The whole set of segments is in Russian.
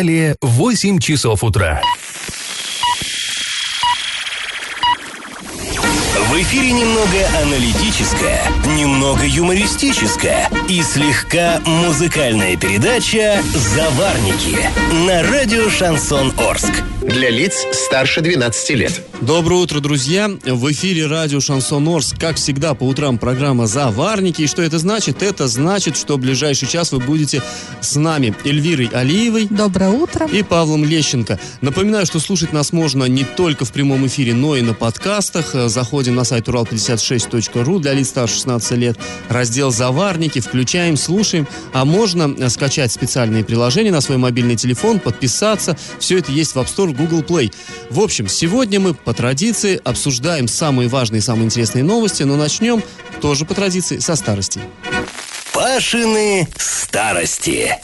Далее 8 часов утра. В эфире немного аналитическая, немного юмористическая и слегка музыкальная передача «Заварники» на радио «Шансон Орск». Для лиц старше 12 лет. Доброе утро, друзья! В эфире радио Шансон Орск. Как всегда, по утрам программа «Заварники». И что это значит? Это значит, что в ближайший час вы будете с нами Эльвирой Алиевой. Доброе утро. И Павлом Лещенко. Напоминаю, что слушать нас можно не только в прямом эфире, но и на подкастах. Заходим на сайт урал56.ру для лиц старше 16 лет. Раздел «Заварники». Включаем, слушаем. А можно скачать специальные приложения на свой мобильный телефон, подписаться. Все это есть в App Store, Google Play. В общем, сегодня мы по традиции обсуждаем самые важные, самые интересные новости, но начнем тоже по традиции со старости. Пашины старости.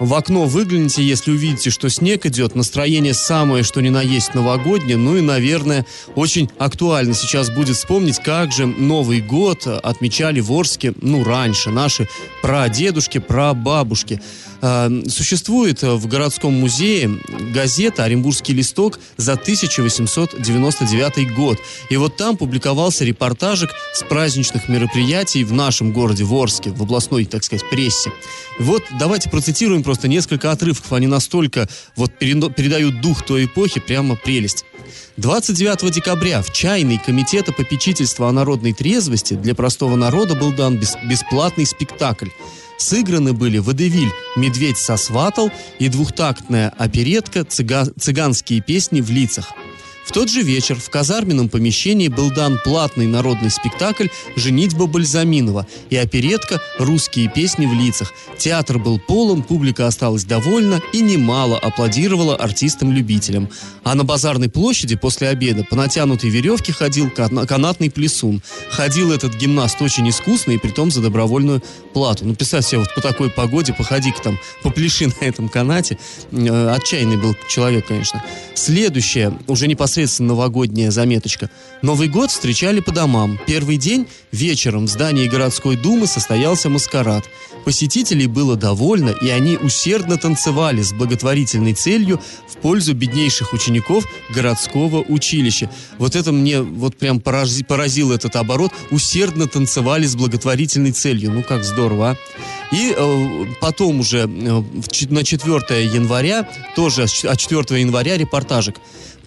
В окно выгляните, если увидите, что снег идет, настроение самое, что ни на есть новогоднее, ну и, наверное, очень актуально сейчас будет вспомнить, как же Новый год отмечали в Орске, ну, раньше, наши прадедушки, прабабушки. А, существует в городском музее газета «Оренбургский листок» за 1899 год. И вот там публиковался репортажик с праздничных мероприятий в нашем городе, в Орске, в областной, так сказать, прессе. Вот давайте процитируем просто несколько отрывков. Они настолько вот передают дух той эпохи, прямо прелесть. 29 декабря в чайный комитета попечительства о народной трезвости для простого народа был дан бесплатный спектакль. Сыграны были «Водевиль», «Медведь сосватал» и двухтактная оперетка «Цыганские песни в лицах». В тот же вечер в казарменном помещении был дан платный народный спектакль «Женитьба Бальзаминова» и оперетка «Русские песни в лицах». Театр был полон, публика осталась довольна и немало аплодировала артистам-любителям. А на базарной площади после обеда по натянутой веревке ходил канатный плесун. Ходил этот гимнаст очень искусно и притом за добровольную плату. Ну, писать себе вот по такой погоде, походи-ка там, попляши на этом канате. Э, отчаянный был человек, конечно. Следующее, уже непосредственно непосредственно новогодняя заметочка. Новый год встречали по домам. Первый день вечером в здании городской думы состоялся маскарад. Посетителей было довольно, и они усердно танцевали с благотворительной целью в пользу беднейших учеников городского училища. Вот это мне вот прям порази, поразил этот оборот. Усердно танцевали с благотворительной целью. Ну как здорово, а? И э, потом уже э, на 4 января, тоже от 4 января репортажик.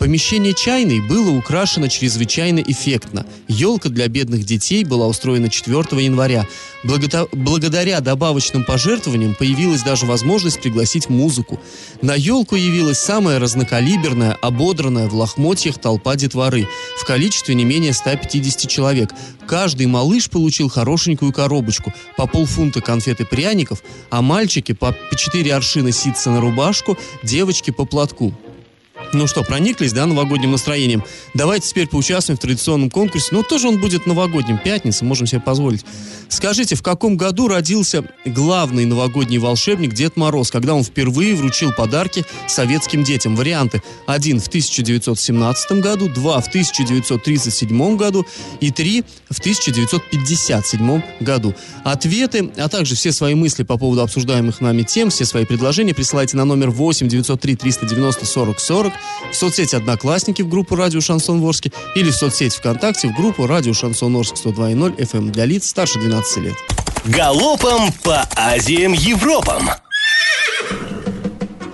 Помещение чайной было украшено чрезвычайно эффектно. Елка для бедных детей была устроена 4 января. Благо- благодаря добавочным пожертвованиям появилась даже возможность пригласить музыку. На елку явилась самая разнокалиберная, ободранная в лохмотьях толпа детворы в количестве не менее 150 человек. Каждый малыш получил хорошенькую коробочку, по полфунта конфет и пряников, а мальчики по 4 аршина ситца на рубашку, девочки по платку. Ну что, прониклись, да, новогодним настроением? Давайте теперь поучаствуем в традиционном конкурсе. Ну, тоже он будет новогодним, пятница, можем себе позволить. Скажите, в каком году родился главный новогодний волшебник Дед Мороз, когда он впервые вручил подарки советским детям? Варианты. Один в 1917 году, два в 1937 году и три в 1957 году. Ответы, а также все свои мысли по поводу обсуждаемых нами тем, все свои предложения присылайте на номер 8 903 390 40 40 в соцсети «Одноклассники» в группу «Радио Шансон Ворске» или в соцсети ВКонтакте в группу «Радио Шансон Орск» 102.0 FM эм для лиц старше 12 лет. Галопом по Азиям Европам!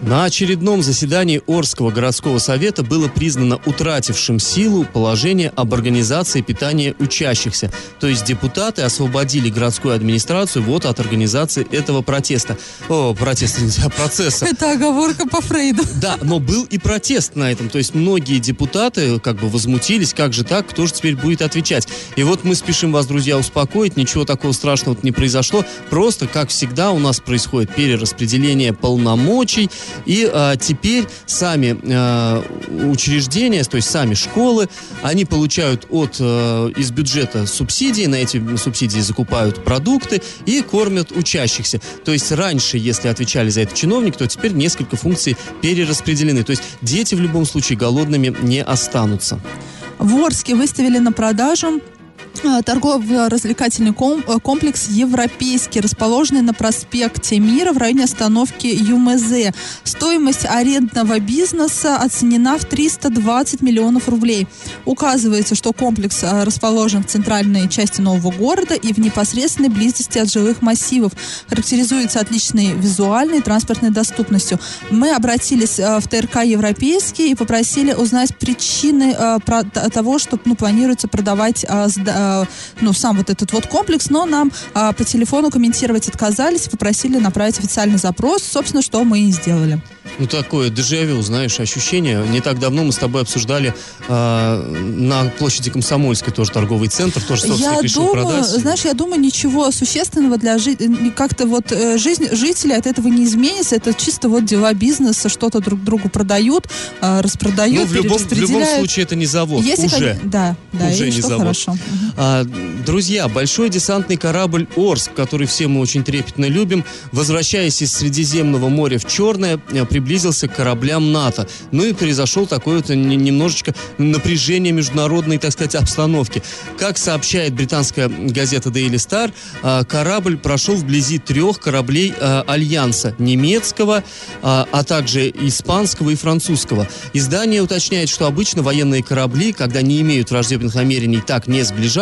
На очередном заседании Орского городского совета было признано утратившим силу положение об организации питания учащихся. То есть депутаты освободили городскую администрацию вот от организации этого протеста. О, протеста нельзя, процесса. Это оговорка по Фрейду. Да, но был и протест на этом. То есть многие депутаты как бы возмутились, как же так, кто же теперь будет отвечать. И вот мы спешим вас, друзья, успокоить, ничего такого страшного не произошло. Просто, как всегда, у нас происходит перераспределение полномочий, и а, теперь сами а, учреждения, то есть сами школы, они получают от, а, из бюджета субсидии, на эти субсидии закупают продукты и кормят учащихся. То есть раньше, если отвечали за это чиновник, то теперь несколько функций перераспределены. То есть дети в любом случае голодными не останутся. В Орске выставили на продажу Э, Торгово-развлекательный ком- э, комплекс «Европейский», расположенный на проспекте Мира в районе остановки ЮМЗ. Стоимость арендного бизнеса оценена в 320 миллионов рублей. Указывается, что комплекс э, расположен в центральной части нового города и в непосредственной близости от жилых массивов. Характеризуется отличной визуальной и транспортной доступностью. Мы обратились э, в ТРК «Европейский» и попросили узнать причины э, того, что ну, планируется продавать э, сда- э, ну, сам вот этот вот комплекс, но нам э, по телефону комментировать отказались, попросили направить официальный запрос, собственно, что мы и сделали. Ну, такое дежавю, знаешь, ощущение. Не так давно мы с тобой обсуждали э, на площади Комсомольской тоже торговый центр, тоже собственник Я решил думаю, продать. знаешь, я думаю, ничего существенного для жизни, как-то вот э, жизнь жителей от этого не изменится. Это чисто вот дела бизнеса, что-то друг другу продают, э, распродают, ну, в любом, в любом случае это не завод, Если, уже. кон- да, да, Уже и не что завод. хорошо. А, друзья, большой десантный корабль «Орск», который все мы очень трепетно любим, возвращаясь из Средиземного моря в Черное, э, приблизился к кораблям НАТО. Ну и произошел такое вот не- немножечко напряжение международной, так сказать, обстановки. Как сообщает британская газета Daily Star, а, корабль прошел вблизи трех кораблей а, Альянса немецкого, а, а также испанского и французского. Издание уточняет, что обычно военные корабли, когда не имеют враждебных намерений, так не сближаются,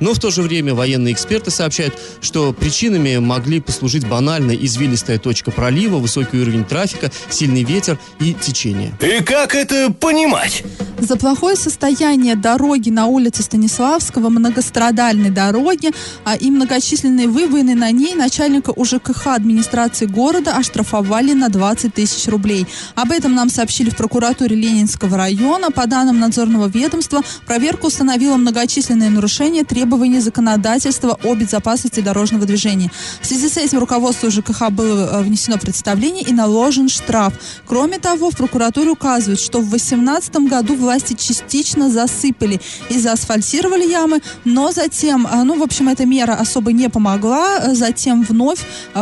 но в то же время военные эксперты сообщают, что причинами могли послужить банально извилистая точка пролива, высокий уровень трафика, сильный ветер и течение. И как это понимать? За плохое состояние дороги на улице Станиславского, многострадальной дороги а, и многочисленные выбоины на ней начальника УЖКХ администрации города оштрафовали на 20 тысяч рублей. Об этом нам сообщили в прокуратуре Ленинского района. По данным надзорного ведомства, проверка установила многочисленные нарушения требований законодательства о безопасности дорожного движения. В связи с этим руководству ЖКХ было э, внесено представление и наложен штраф. Кроме того, в прокуратуре указывают, что в 2018 году власти частично засыпали и заасфальтировали ямы, но затем, а, ну, в общем, эта мера особо не помогла. А, Затем вновь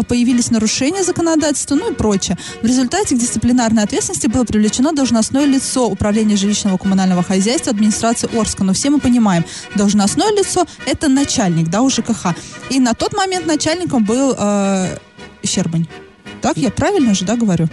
появились нарушения законодательства, ну и прочее. В результате к дисциплинарной ответственности было привлечено должностное лицо Управления жилищного коммунального хозяйства администрации Орска. Но все мы понимаем, должностное лицо – это начальник, да, у ЖКХ. И на тот момент начальником был э, Щербань. Так, я правильно же, да, говорю?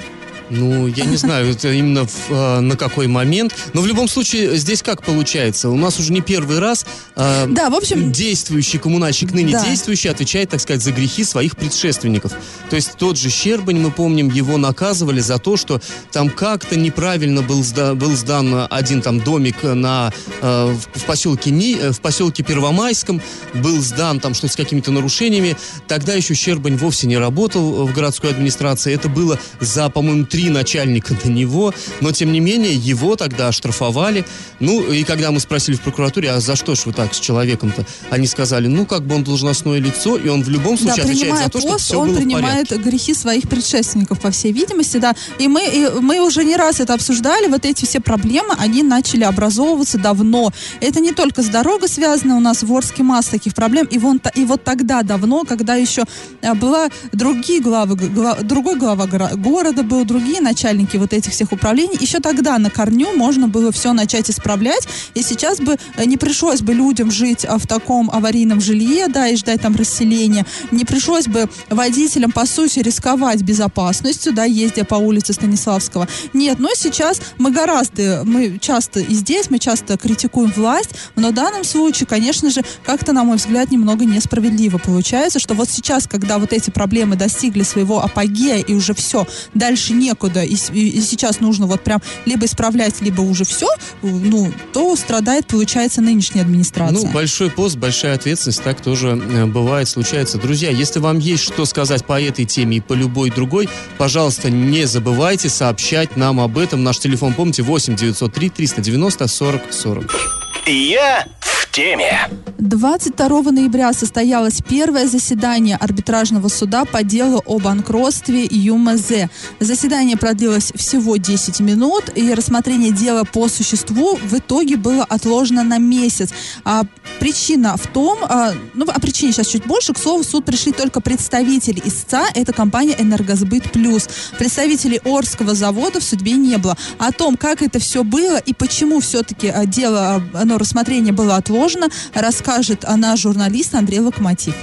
Ну, я не знаю, это именно в, э, на какой момент. Но в любом случае, здесь как получается? У нас уже не первый раз э, Да, в общем, действующий коммунальщик, ныне Да. действующий, отвечает, так сказать, за грехи своих предшественников. То есть тот же Щербань, мы помним, его наказывали за то, что там как-то неправильно был, сда- был сдан один там домик на, э, в, в поселке Ни, э, в поселке Первомайском, был сдан там что-то с какими-то нарушениями. Тогда еще Щербань вовсе не работал в городской администрации. Это было за, по-моему, три начальника на него, но тем не менее его тогда оштрафовали. Ну, и когда мы спросили в прокуратуре, а за что ж вы так с человеком-то? Они сказали, ну, как бы он должностное лицо, и он в любом да, случае отвечает принимая за то, пост, все он было в принимает порядке. грехи своих предшественников, по всей видимости, да. И мы, и мы уже не раз это обсуждали, вот эти все проблемы, они начали образовываться давно. Это не только с дорогой связано, у нас в Орске масса таких проблем, и, вон, и вот тогда давно, когда еще а, была другие главы, гла- другой глава города был, другие начальники вот этих всех управлений, еще тогда на корню можно было все начать исправлять, и сейчас бы э, не пришлось бы людям жить а, в таком аварийном жилье, да, и ждать там расселения, не пришлось бы водителям, по сути, рисковать безопасностью, да, ездя по улице Станиславского. Нет, но сейчас мы гораздо, мы часто и здесь, мы часто критикуем власть, но в данном случае, конечно же, как-то, на мой взгляд, немного несправедливо получается, что вот сейчас, когда вот эти проблемы достигли своего апогея и уже все, дальше некуда, и, и сейчас нужно вот прям либо исправлять, либо уже все, ну, то страдает, получается, нынешняя администрация. Ну, большой пост, большая ответственность, так тоже э, бывает, случается. Друзья, если вам есть что сказать по этой теме и по любой другой, пожалуйста, не забывайте сообщать нам об этом. Наш телефон, помните, 8 903 390 40 40. Я в теме. 22 ноября состоялось первое заседание арбитражного суда по делу о банкротстве ЮМЗ. Заседание продлилось всего 10 минут, и рассмотрение дела по существу в итоге было отложено на месяц. А причина в том, а, ну, о причине сейчас чуть больше, к слову, в суд пришли только представители истца, это компания «Энергосбыт Плюс». Представителей Орского завода в судьбе не было. О том, как это все было и почему все-таки дело, а, рассмотрение было отложено, расскажет наш журналист Андрей Локомотив.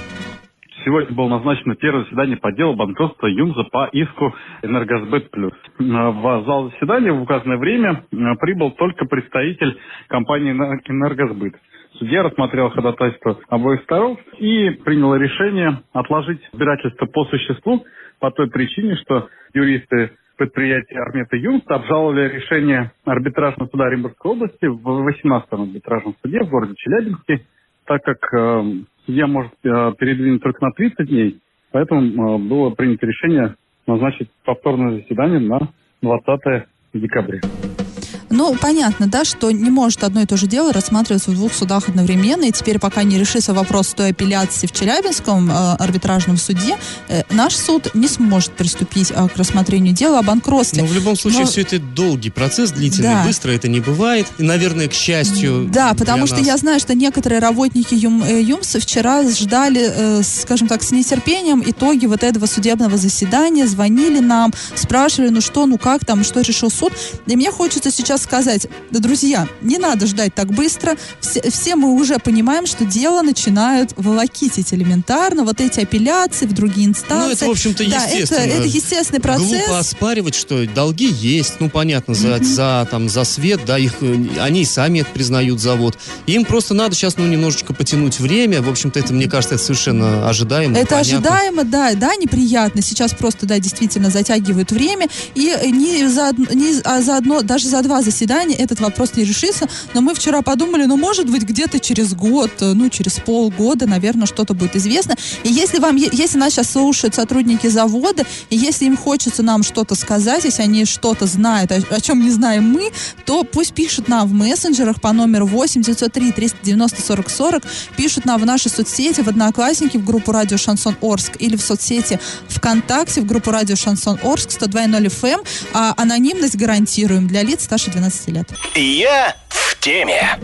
Сегодня было назначено первое заседание по делу банкротства ЮМЗа по иску «Энергосбыт плюс». В зал заседания в указанное время прибыл только представитель компании «Энергосбыт». Судья рассмотрел ходатайство обоих сторон и принял решение отложить избирательство по существу по той причине, что юристы предприятия Армета Юнст обжаловали решение арбитражного суда Оренбургской области в 18-м арбитражном суде в городе Челябинске, так как э, может э, передвинуть только на 30 дней, поэтому э, было принято решение назначить повторное заседание на 20 декабря. Ну, понятно, да, что не может одно и то же дело рассматриваться в двух судах одновременно, и теперь пока не решится вопрос той апелляции в Челябинском э, арбитражном суде, э, наш суд не сможет приступить э, к рассмотрению дела о банкротстве. Но в любом случае Но... все это долгий процесс, длительный, да. быстро это не бывает, и, наверное, к счастью Да, потому что нас. я знаю, что некоторые работники Юм, э, ЮМС вчера ждали, э, скажем так, с нетерпением итоги вот этого судебного заседания, звонили нам, спрашивали, ну что, ну как там, что решил суд, и мне хочется сейчас сказать, да, друзья, не надо ждать так быстро. Все, все мы уже понимаем, что дело начинают волокитить элементарно. Вот эти апелляции в другие инстанции. Ну, это, в общем-то, естественно. Да, это, это естественный процесс. Глупо оспаривать, что долги есть, ну, понятно, за, mm-hmm. за, там, за свет, да, их, они и сами это признают завод. Им просто надо сейчас, ну, немножечко потянуть время. В общем-то, это, мне кажется, это совершенно ожидаемо. Это понятно. ожидаемо, да, да, неприятно. Сейчас просто, да, действительно затягивают время. И не за, не, а заодно, даже за два заседания этот вопрос не решится. Но мы вчера подумали, ну, может быть, где-то через год, ну, через полгода, наверное, что-то будет известно. И если вам, если нас сейчас слушают сотрудники завода, и если им хочется нам что-то сказать, если они что-то знают, о, о чем не знаем мы, то пусть пишут нам в мессенджерах по номеру 8 903 390 40 40, пишут нам в наши соцсети, в Одноклассники, в группу Радио Шансон Орск или в соцсети ВКонтакте, в группу Радио Шансон Орск 102.0 FM. А анонимность гарантируем для лиц старше 12 лет. Я в теме.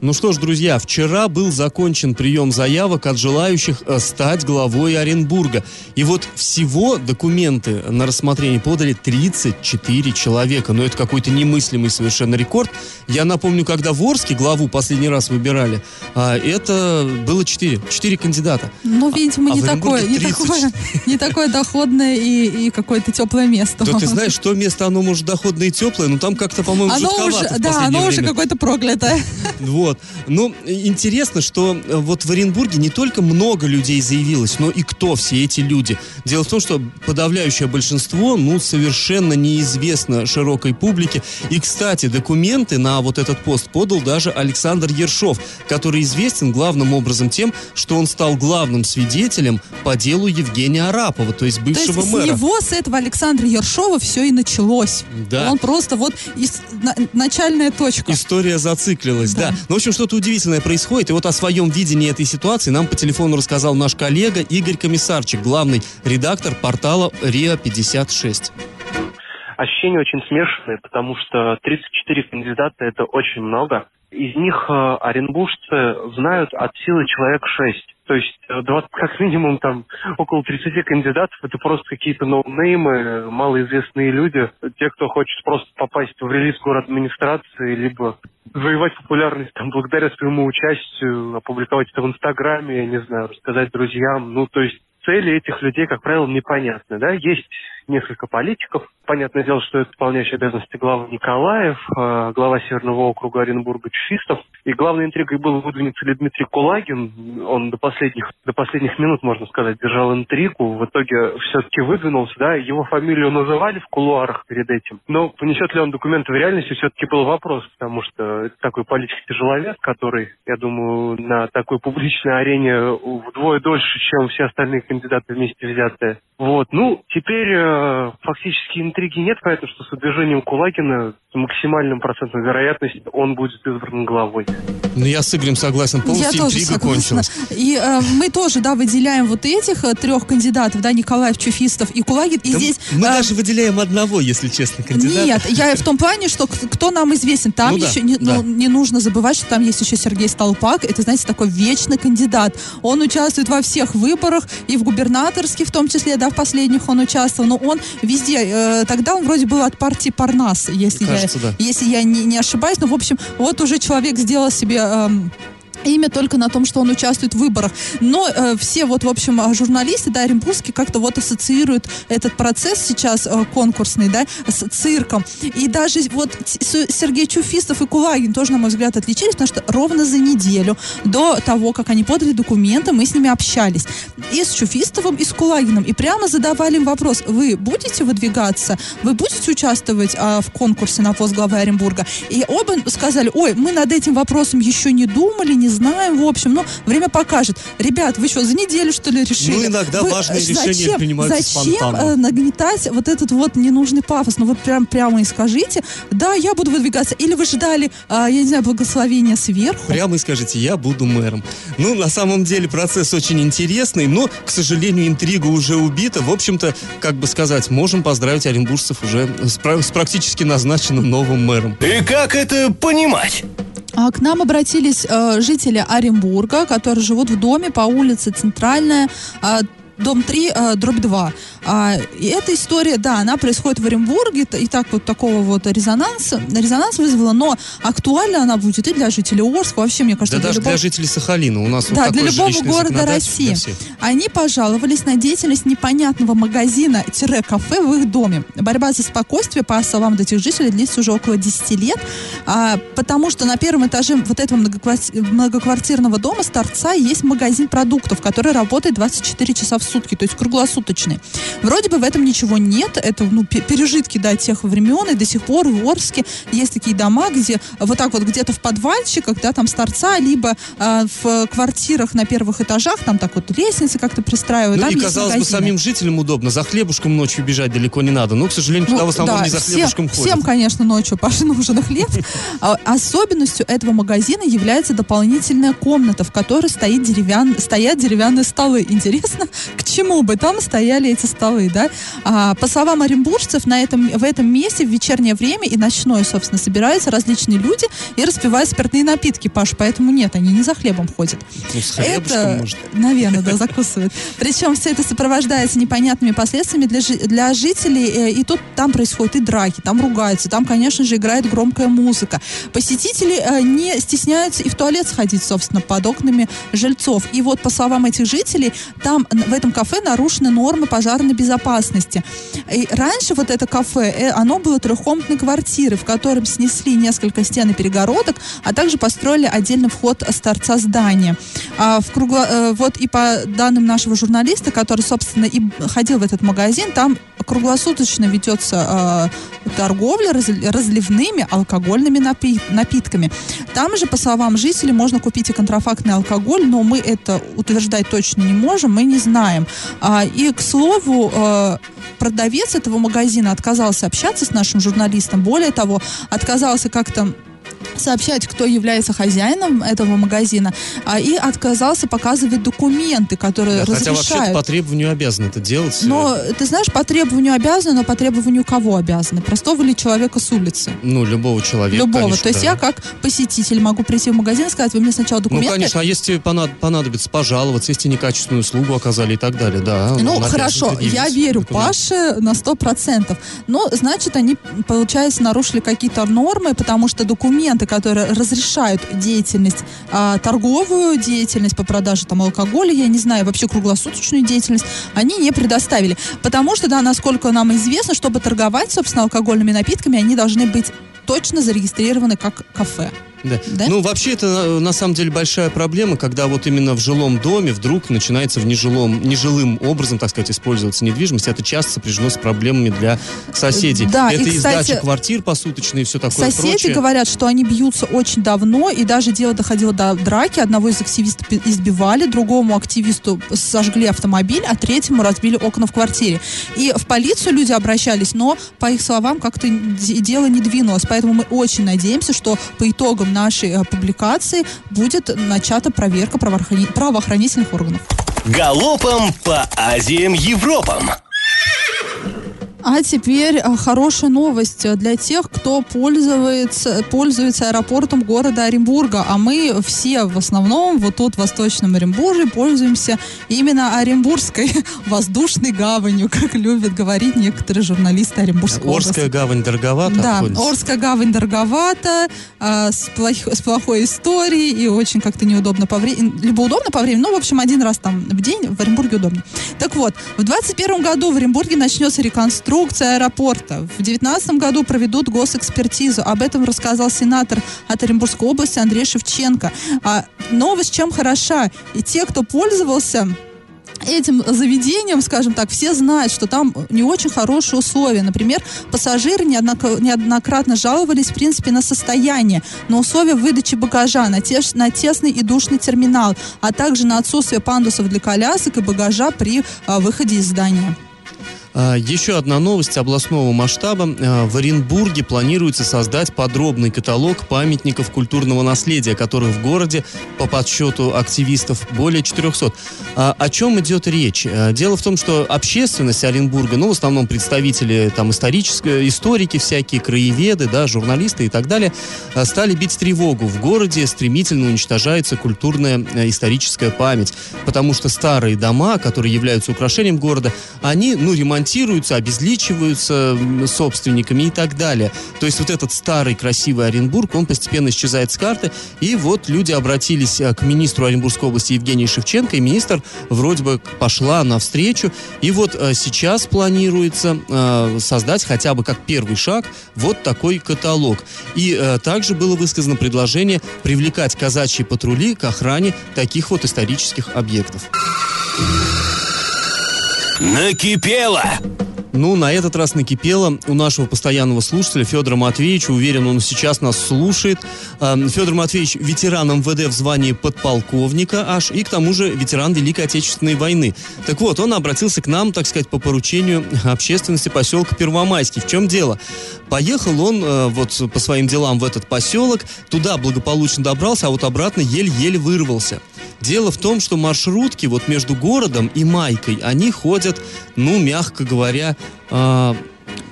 Ну что ж, друзья, вчера был закончен прием заявок от желающих э, стать главой Оренбурга. И вот всего документы на рассмотрение подали 34 человека. Но это какой-то немыслимый совершенно рекорд. Я напомню, когда в Орске главу последний раз выбирали, а, это было 4. 4 кандидата. Ну, видимо, а, не, такое, не, такое, не такое доходное и, и какое-то теплое место. Да ты знаешь, что место, оно может доходное и теплое, но там как-то, по-моему, оно уже, Да, оно время. уже какое-то проклятое. Вот. Вот. Ну, интересно, что э, вот в Оренбурге не только много людей заявилось, но и кто все эти люди. Дело в том, что подавляющее большинство, ну, совершенно неизвестно широкой публике. И, кстати, документы на вот этот пост подал даже Александр Ершов, который известен главным образом тем, что он стал главным свидетелем по делу Евгения Арапова, то есть бывшего то есть мэра. с него, с этого Александра Ершова все и началось. Да. Он просто вот из, на, начальная точка. История зациклилась, да. да. Но общем, что-то удивительное происходит. И вот о своем видении этой ситуации нам по телефону рассказал наш коллега Игорь Комиссарчик, главный редактор портала РИА-56. Ощущения очень смешанные, потому что 34 кандидата – это очень много. Из них э, оренбуржцы знают от силы человек 6. То есть 20, э, как минимум там около 30 кандидатов это просто какие-то ноунеймы, малоизвестные люди, те, кто хочет просто попасть в релиз город администрации, либо завоевать популярность там благодаря своему участию, опубликовать это в Инстаграме, я не знаю, рассказать друзьям. Ну, то есть цели этих людей, как правило, непонятны. Да? Есть несколько политиков. Понятное дело, что это исполняющий обязанности глава Николаев, э, глава Северного округа Оренбурга Чистов. И главной интригой был выдвинется ли Дмитрий Кулагин. Он до последних, до последних минут, можно сказать, держал интригу. В итоге все-таки выдвинулся. Да? Его фамилию называли в кулуарах перед этим. Но понесет ли он документы в реальности, все-таки был вопрос. Потому что такой политик-тяжеловес, который, я думаю, на такой публичной арене вдвое дольше, чем все остальные кандидаты вместе взятые. Вот. Ну, теперь э, фактически интриги нет, поэтому что с выдвижением Кулагина с максимальным процентом вероятности он будет избран главой. Ну, я с Игорем согласен, полностью я тоже кончилась. И э, мы тоже, да, выделяем вот этих э, трех кандидатов, да, Николаев, Чуфистов и Кулагин. И да здесь... Мы э, даже выделяем одного, если честно, кандидата. Нет, я в том плане, что кто нам известен. Там ну, еще да, не, да. Ну, не нужно забывать, что там есть еще Сергей Столпак. Это, знаете, такой вечный кандидат. Он участвует во всех выборах, и в губернаторских в том числе, да, в последних он участвовал. Но он везде, э, тогда он вроде был от партии Парнас, если Кажется, я, да. если я не, не ошибаюсь. Но, в общем, вот уже человек сделал себе... Э, имя только на том, что он участвует в выборах. Но э, все вот, в общем, э, журналисты, да, оренбургские как-то вот ассоциируют этот процесс сейчас э, конкурсный, да, с цирком. И даже вот Сергей Чуфистов и Кулагин тоже, на мой взгляд, отличились, потому что ровно за неделю до того, как они подали документы, мы с ними общались. И с Чуфистовым, и с Кулагиным. И прямо задавали им вопрос, вы будете выдвигаться, вы будете участвовать э, в конкурсе на пост главы Оренбурга? И оба сказали, ой, мы над этим вопросом еще не думали, не знаем, в общем, но время покажет. Ребят, вы что, за неделю, что ли, решили? Ну, иногда вы, важные зачем, решения принимаются Зачем спонтанно. э, нагнетать вот этот вот ненужный пафос? Ну, вот прям прямо и скажите, да, я буду выдвигаться. Или вы ждали, э, я не знаю, благословения сверху? Прямо и скажите, я буду мэром. Ну, на самом деле, процесс очень интересный, но, к сожалению, интрига уже убита. В общем-то, как бы сказать, можем поздравить оренбуржцев уже с, с практически назначенным новым мэром. И как это понимать? А К нам обратились э, жители Оренбурга, которые живут в доме по улице Центральная, э, дом 3, э, дробь 2. А, и эта история, да, она происходит в Оренбурге, и так вот такого вот резонанса, резонанс вызвала, но актуальна она будет и для жителей Орска, вообще, мне кажется, Да даже любого- для жителей Сахалина. У нас вот да, такое для любого города для России. Они пожаловались на деятельность непонятного магазина-кафе в их доме. Борьба за спокойствие, по словам вот этих жителей, длится уже около 10 лет, а, потому что на первом этаже вот этого многокварти- многоквартирного дома с торца есть магазин продуктов, который работает 24 часа в сутки, то есть круглосуточный. Вроде бы в этом ничего нет, это ну, пе- пережитки да, тех времен, и до сих пор в Орске есть такие дома, где вот так вот где-то в подвальчиках, да, там с торца, либо а, в квартирах на первых этажах, там так вот лестницы как-то пристраивают. Ну и, казалось бы, магазины. самим жителям удобно. За хлебушком ночью бежать далеко не надо. Но, к сожалению, туда в основном да, не за всем- хлебушком ходят. Всем, конечно, ночью Паше нужен хлеб. А Особенностью этого магазина является дополнительная комната, в которой стоит деревян... стоят деревянные столы. Интересно, к чему бы там стояли эти столы, да? А, по словам оренбуржцев, на этом, в этом месте в вечернее время и ночное, собственно, собираются различные люди и распивают спиртные напитки, Паш, поэтому нет, они не за хлебом ходят. Ну, с Это, может. наверное, да, закусывают. Причем все это сопровождается непонятными последствиями для, для жителей. э, И тут там происходят и драки, там ругаются, там, конечно же, играет громкая музыка. Посетители э, не стесняются и в туалет сходить, собственно, под окнами жильцов. И вот, по словам этих жителей, там в этом кафе нарушены нормы пожарной безопасности. И раньше вот это кафе, э, оно было трехкомнатной квартирой, в котором снесли несколько стен и перегородок, а также построили отдельный вход с торца здания. А в кругло, э, вот и по данным нашего журналиста, который, собственно, и ходил в этот магазин, там круглосуточно ведется э, торговля разли- разливными алкогольными напи- напитками. Там же, по словам жителей, можно купить и контрафактный алкоголь, но мы это утверждать точно не можем, мы не знаем. А, и, к слову, э, продавец этого магазина отказался общаться с нашим журналистом. Более того, отказался как-то сообщать, кто является хозяином этого магазина, а, и отказался показывать документы, которые Да, хотя разрешают. вообще по требованию обязаны это делать. Но, ты знаешь, по требованию обязаны, но по требованию кого обязаны? Простого ли человека с улицы? Ну, любого человека, Любого. конечно, То есть да. я как посетитель могу прийти в магазин и сказать, вы мне сначала Ну, документы. конечно, а если понад- понадобится пожаловаться, если некачественную услугу оказали и так далее, да. Ну, обязан хорошо, я верю. Паше на сто процентов. Но, значит, они, получается, нарушили какие-то нормы, потому что документы, которые разрешают деятельность, а, торговую деятельность по продаже там алкоголя, я не знаю, вообще круглосуточную деятельность, они не предоставили. Потому что, да, насколько нам известно, чтобы торговать, собственно, алкогольными напитками, они должны быть точно зарегистрированы как кафе. Да. Да? Ну, вообще, это э, на самом деле большая проблема, когда вот именно в жилом доме вдруг начинается в нежилом, нежилым образом, так сказать, использоваться недвижимость. Это часто сопряжено с проблемами для соседей. Да, это и, кстати, сдача квартир посуточные и все такое Соседи прочее. говорят, что они бьются очень давно, и даже дело доходило до драки. Одного из активистов избивали, другому активисту сожгли автомобиль, а третьему разбили окна в квартире. И в полицию люди обращались, но, по их словам, как-то дело не двинулось. Поэтому мы очень надеемся, что по итогам нашей э, публикации будет начата проверка правоохрани- правоохранительных органов. Галопом по Азиям Европам. А теперь э, хорошая новость для тех, кто пользуется, пользуется аэропортом города Оренбурга. А мы все в основном вот тут в Восточном Оренбурге пользуемся именно Оренбургской воздушной гаванью, как любят говорить некоторые журналисты Оренбургской Орская области. гавань дороговато Да, обходится? Орская гавань дороговато, а, с, плох- с плохой историей и очень как-то неудобно по времени. Либо удобно по времени, ну, в общем, один раз там в день в Оренбурге удобно. Так вот, в 2021 году в Оренбурге начнется реконструкция аэропорта. В 2019 году проведут госэкспертизу. Об этом рассказал сенатор от Оренбургской области Андрей Шевченко. А новость чем хороша? И те, кто пользовался этим заведением, скажем так, все знают, что там не очень хорошие условия. Например, пассажиры неоднократно жаловались, в принципе, на состояние, на условия выдачи багажа, на, теш- на тесный и душный терминал, а также на отсутствие пандусов для колясок и багажа при а, выходе из здания. А, Еще одна новость областного масштаба. А, В Оренбурге планируется создать подробный каталог памятников культурного наследия, которых в городе, по подсчету активистов, более 400. А, О чем идет речь? Дело в том, что общественность Оренбурга, ну, в основном представители там исторической, историки всякие, краеведы, да, журналисты и так далее, стали бить тревогу. В городе стремительно уничтожается культурная э, историческая память, потому что старые дома, которые являются украшением города, они, ну, ремонтируются, обезличиваются м, собственниками и так далее. То есть вот этот старый красивый Оренбург, он постепенно исчезает с карты, и вот люди обратились э, к министру Оренбургской области Евгении Шевченко, и министр вроде бы пошла навстречу, и вот э, сейчас планируется э, создать хотя бы как первый шаг вот такой каталог. И также было высказано предложение привлекать казачьи патрули к охране таких вот исторических объектов. Накипело! Ну, на этот раз накипело у нашего постоянного слушателя Федора Матвеевича. Уверен, он сейчас нас слушает. Эм, Федор Матвеевич ветеран МВД в звании подполковника аж, и к тому же ветеран Великой Отечественной войны. Так вот, он обратился к нам, так сказать, по поручению общественности поселка Первомайский. В чем дело? Поехал он э, вот по своим делам в этот поселок, туда благополучно добрался, а вот обратно еле-еле вырвался. Дело в том, что маршрутки вот между городом и Майкой, они ходят, ну, мягко говоря, а,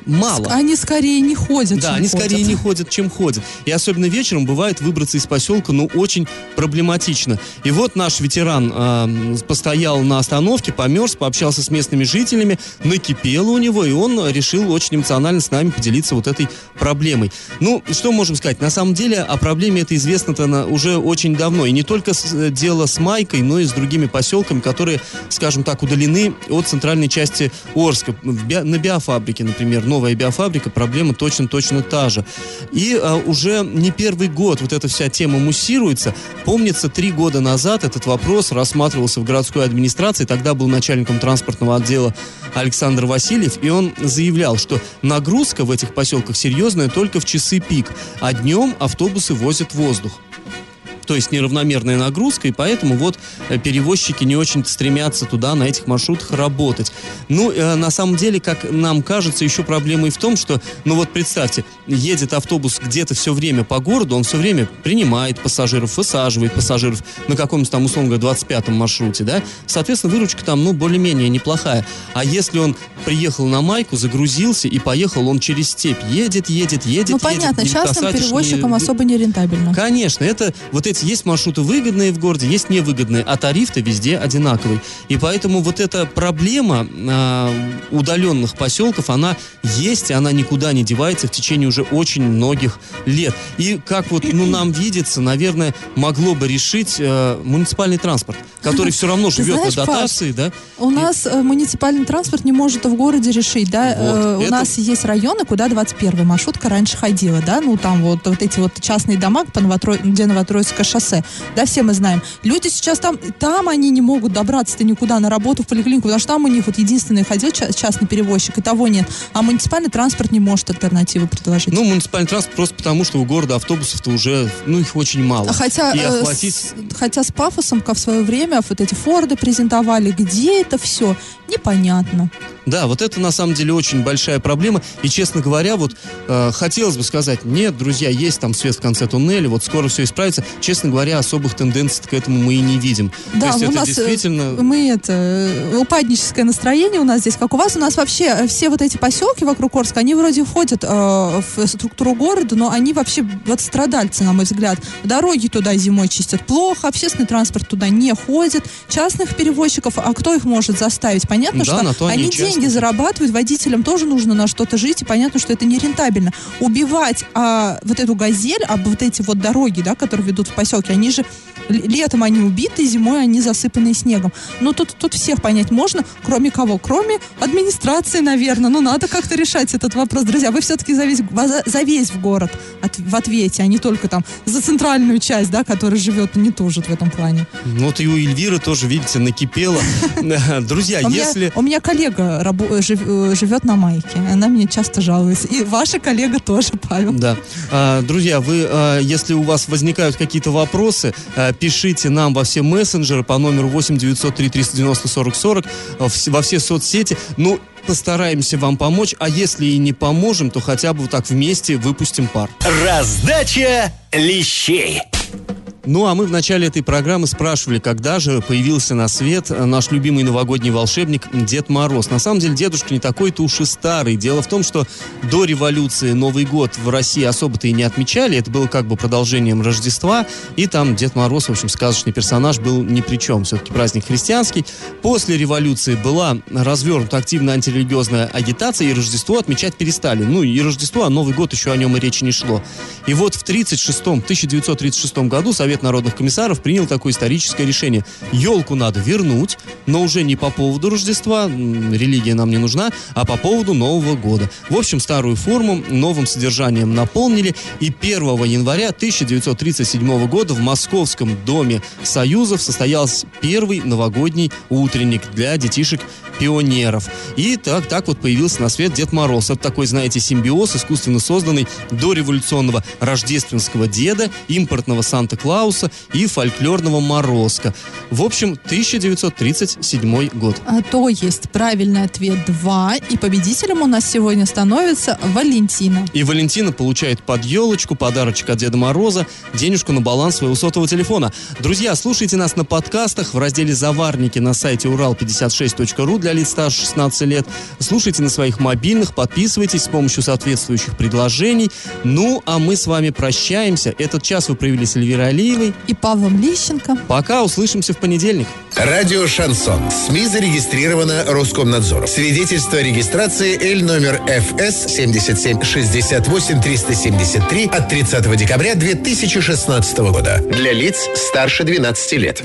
мало. Они скорее не ходят, Да, они скорее ходят. не ходят, чем ходят. И особенно вечером бывает выбраться из поселка, ну, очень проблематично. И вот наш ветеран э, постоял на остановке, померз, пообщался с местными жителями, накипело у него, и он решил очень эмоционально с нами поделиться вот этой проблемой. Ну, что можем сказать? На самом деле о проблеме это известно-то уже очень давно. И не только с- э, дело с Майкой, но и с другими поселками, которые, скажем так, удалены от центральной части Орска. В био- на биофабрике, например, новая биофабрика, проблема точно-точно та же. И а, уже не первый год вот эта вся тема муссируется. Помнится, три года назад этот вопрос рассматривался в городской администрации. Тогда был начальником транспортного отдела Александр Васильев, и он заявлял, что нагрузка в этих поселках серьезная только в часы пик, а днем автобусы возят воздух то есть неравномерная нагрузка, и поэтому вот э, перевозчики не очень стремятся туда, на этих маршрутах работать. Ну, э, на самом деле, как нам кажется, еще проблема и в том, что, ну вот представьте, едет автобус где-то все время по городу, он все время принимает пассажиров, высаживает пассажиров на каком-то там, условно говоря, 25-м маршруте, да, соответственно, выручка там, ну, более-менее неплохая. А если он приехал на майку, загрузился и поехал, он через степь едет, едет, едет, Ну, едет, понятно, не частным посадишь, не- перевозчикам особо не рентабельно. Конечно, это вот эти есть маршруты выгодные в городе, есть невыгодные, а тариф-то везде одинаковый. И поэтому вот эта проблема а, удаленных поселков, она есть, и она никуда не девается в течение уже очень многих лет. И как вот ну, нам видится, наверное, могло бы решить э, муниципальный транспорт, который все равно живет знаешь, на Паш, дотации, да? У нас э, муниципальный транспорт не может в городе решить, да. Вот, Э, У это- нас есть районы, куда 21 маршрутка раньше ходила, да. Ну, там вот, вот эти вот частные дома, по Новотро- где Новотроицкое шоссе. Да, все мы знаем. Люди сейчас там, там они не могут добраться-то никуда на работу в поликлинику, потому что там у них вот единственный ходил ча- частный перевозчик, и того нет. А муниципальный транспорт не может альтернативу предложить. Ну, муниципальный транспорт просто потому, что у города автобусов-то уже, ну, их очень мало. Хотя, И э, охватить с, хотя с пафосом, как в свое время вот эти Форды презентовали, где это все? Непонятно. Да, вот это на самом деле очень большая проблема. И, честно говоря, вот э, хотелось бы сказать, нет, друзья, есть там свет в конце туннеля, вот скоро все исправится. Честно говоря, особых тенденций к этому мы и не видим. Да, То есть у это нас э, действительно... мы это э, упадническое настроение у нас здесь, как у вас. У нас вообще э, все вот эти поселки вокруг Орска, они вроде входят э, в структуру города, но они вообще вот страдальцы, на мой взгляд. Дороги туда зимой чистят плохо, общественный транспорт туда не ходит, частных перевозчиков, а кто их может заставить? Понятно, Да, на что то они они и частные. деньги зарабатывают, водителям тоже нужно на что-то жить, и понятно, что это нерентабельно. Убивать а, вот эту газель, а вот эти вот дороги, да, которые ведут в поселке, они же летом они убиты, зимой они засыпаны снегом. Ну, тут, тут всех понять можно, кроме кого? Кроме администрации, наверное. Ну, надо как-то решать этот вопрос. Друзья, вы все-таки за весь, за, весь в город от- в ответе, а не только там за центральную часть, да, которая живет и не тужит в этом плане. Ну, Вот и у Эльвиры тоже, видите, накипело. Друзья, если... у меня коллега живет на майке. Она мне часто жалуется. И ваша коллега тоже, Павел. Да. А, друзья, вы, а, если у вас возникают какие-то вопросы, а, пишите нам во все мессенджеры по номеру 8 903 390 40 40 а, вс- во все соцсети. Ну, постараемся вам помочь, а если и не поможем, то хотя бы вот так вместе выпустим пар. Раздача лещей. Ну, а мы в начале этой программы спрашивали, когда же появился на свет наш любимый новогодний волшебник Дед Мороз. На самом деле, дедушка не такой-то уж и старый. Дело в том, что до революции Новый год в России особо-то и не отмечали. Это было как бы продолжением Рождества. И там Дед Мороз, в общем, сказочный персонаж, был ни при чем. Все-таки праздник христианский. После революции была развернута активная антирелигиозная агитация, и Рождество отмечать перестали. Ну, и Рождество, а Новый год еще о нем и речи не шло. И вот в 36-м, 1936 году Совет народных комиссаров принял такое историческое решение. Елку надо вернуть, но уже не по поводу Рождества, религия нам не нужна, а по поводу Нового года. В общем, старую форму новым содержанием наполнили, и 1 января 1937 года в Московском доме Союзов состоялся первый новогодний утренник для детишек пионеров. И так, так вот появился на свет Дед Мороз. Это такой, знаете, симбиоз, искусственно созданный до революционного рождественского деда, импортного Санта-Клауса и фольклорного Морозка. В общем, 1937 год. А то есть правильный ответ 2. И победителем у нас сегодня становится Валентина. И Валентина получает под елочку подарочек от Деда Мороза, денежку на баланс своего сотового телефона. Друзья, слушайте нас на подкастах в разделе «Заварники» на сайте урал56.ру для лиц старше 16 лет. Слушайте на своих мобильных, подписывайтесь с помощью соответствующих предложений. Ну, а мы с вами прощаемся. Этот час вы провели с Эльвирой Алиевой. И Павлом Лещенко. Пока, услышимся в понедельник. Радио «Шансон». СМИ зарегистрировано Роскомнадзором. Свидетельство о регистрации Л номер ФС 77 68 373 от 30 декабря 2016 года. Для лиц старше 12 лет.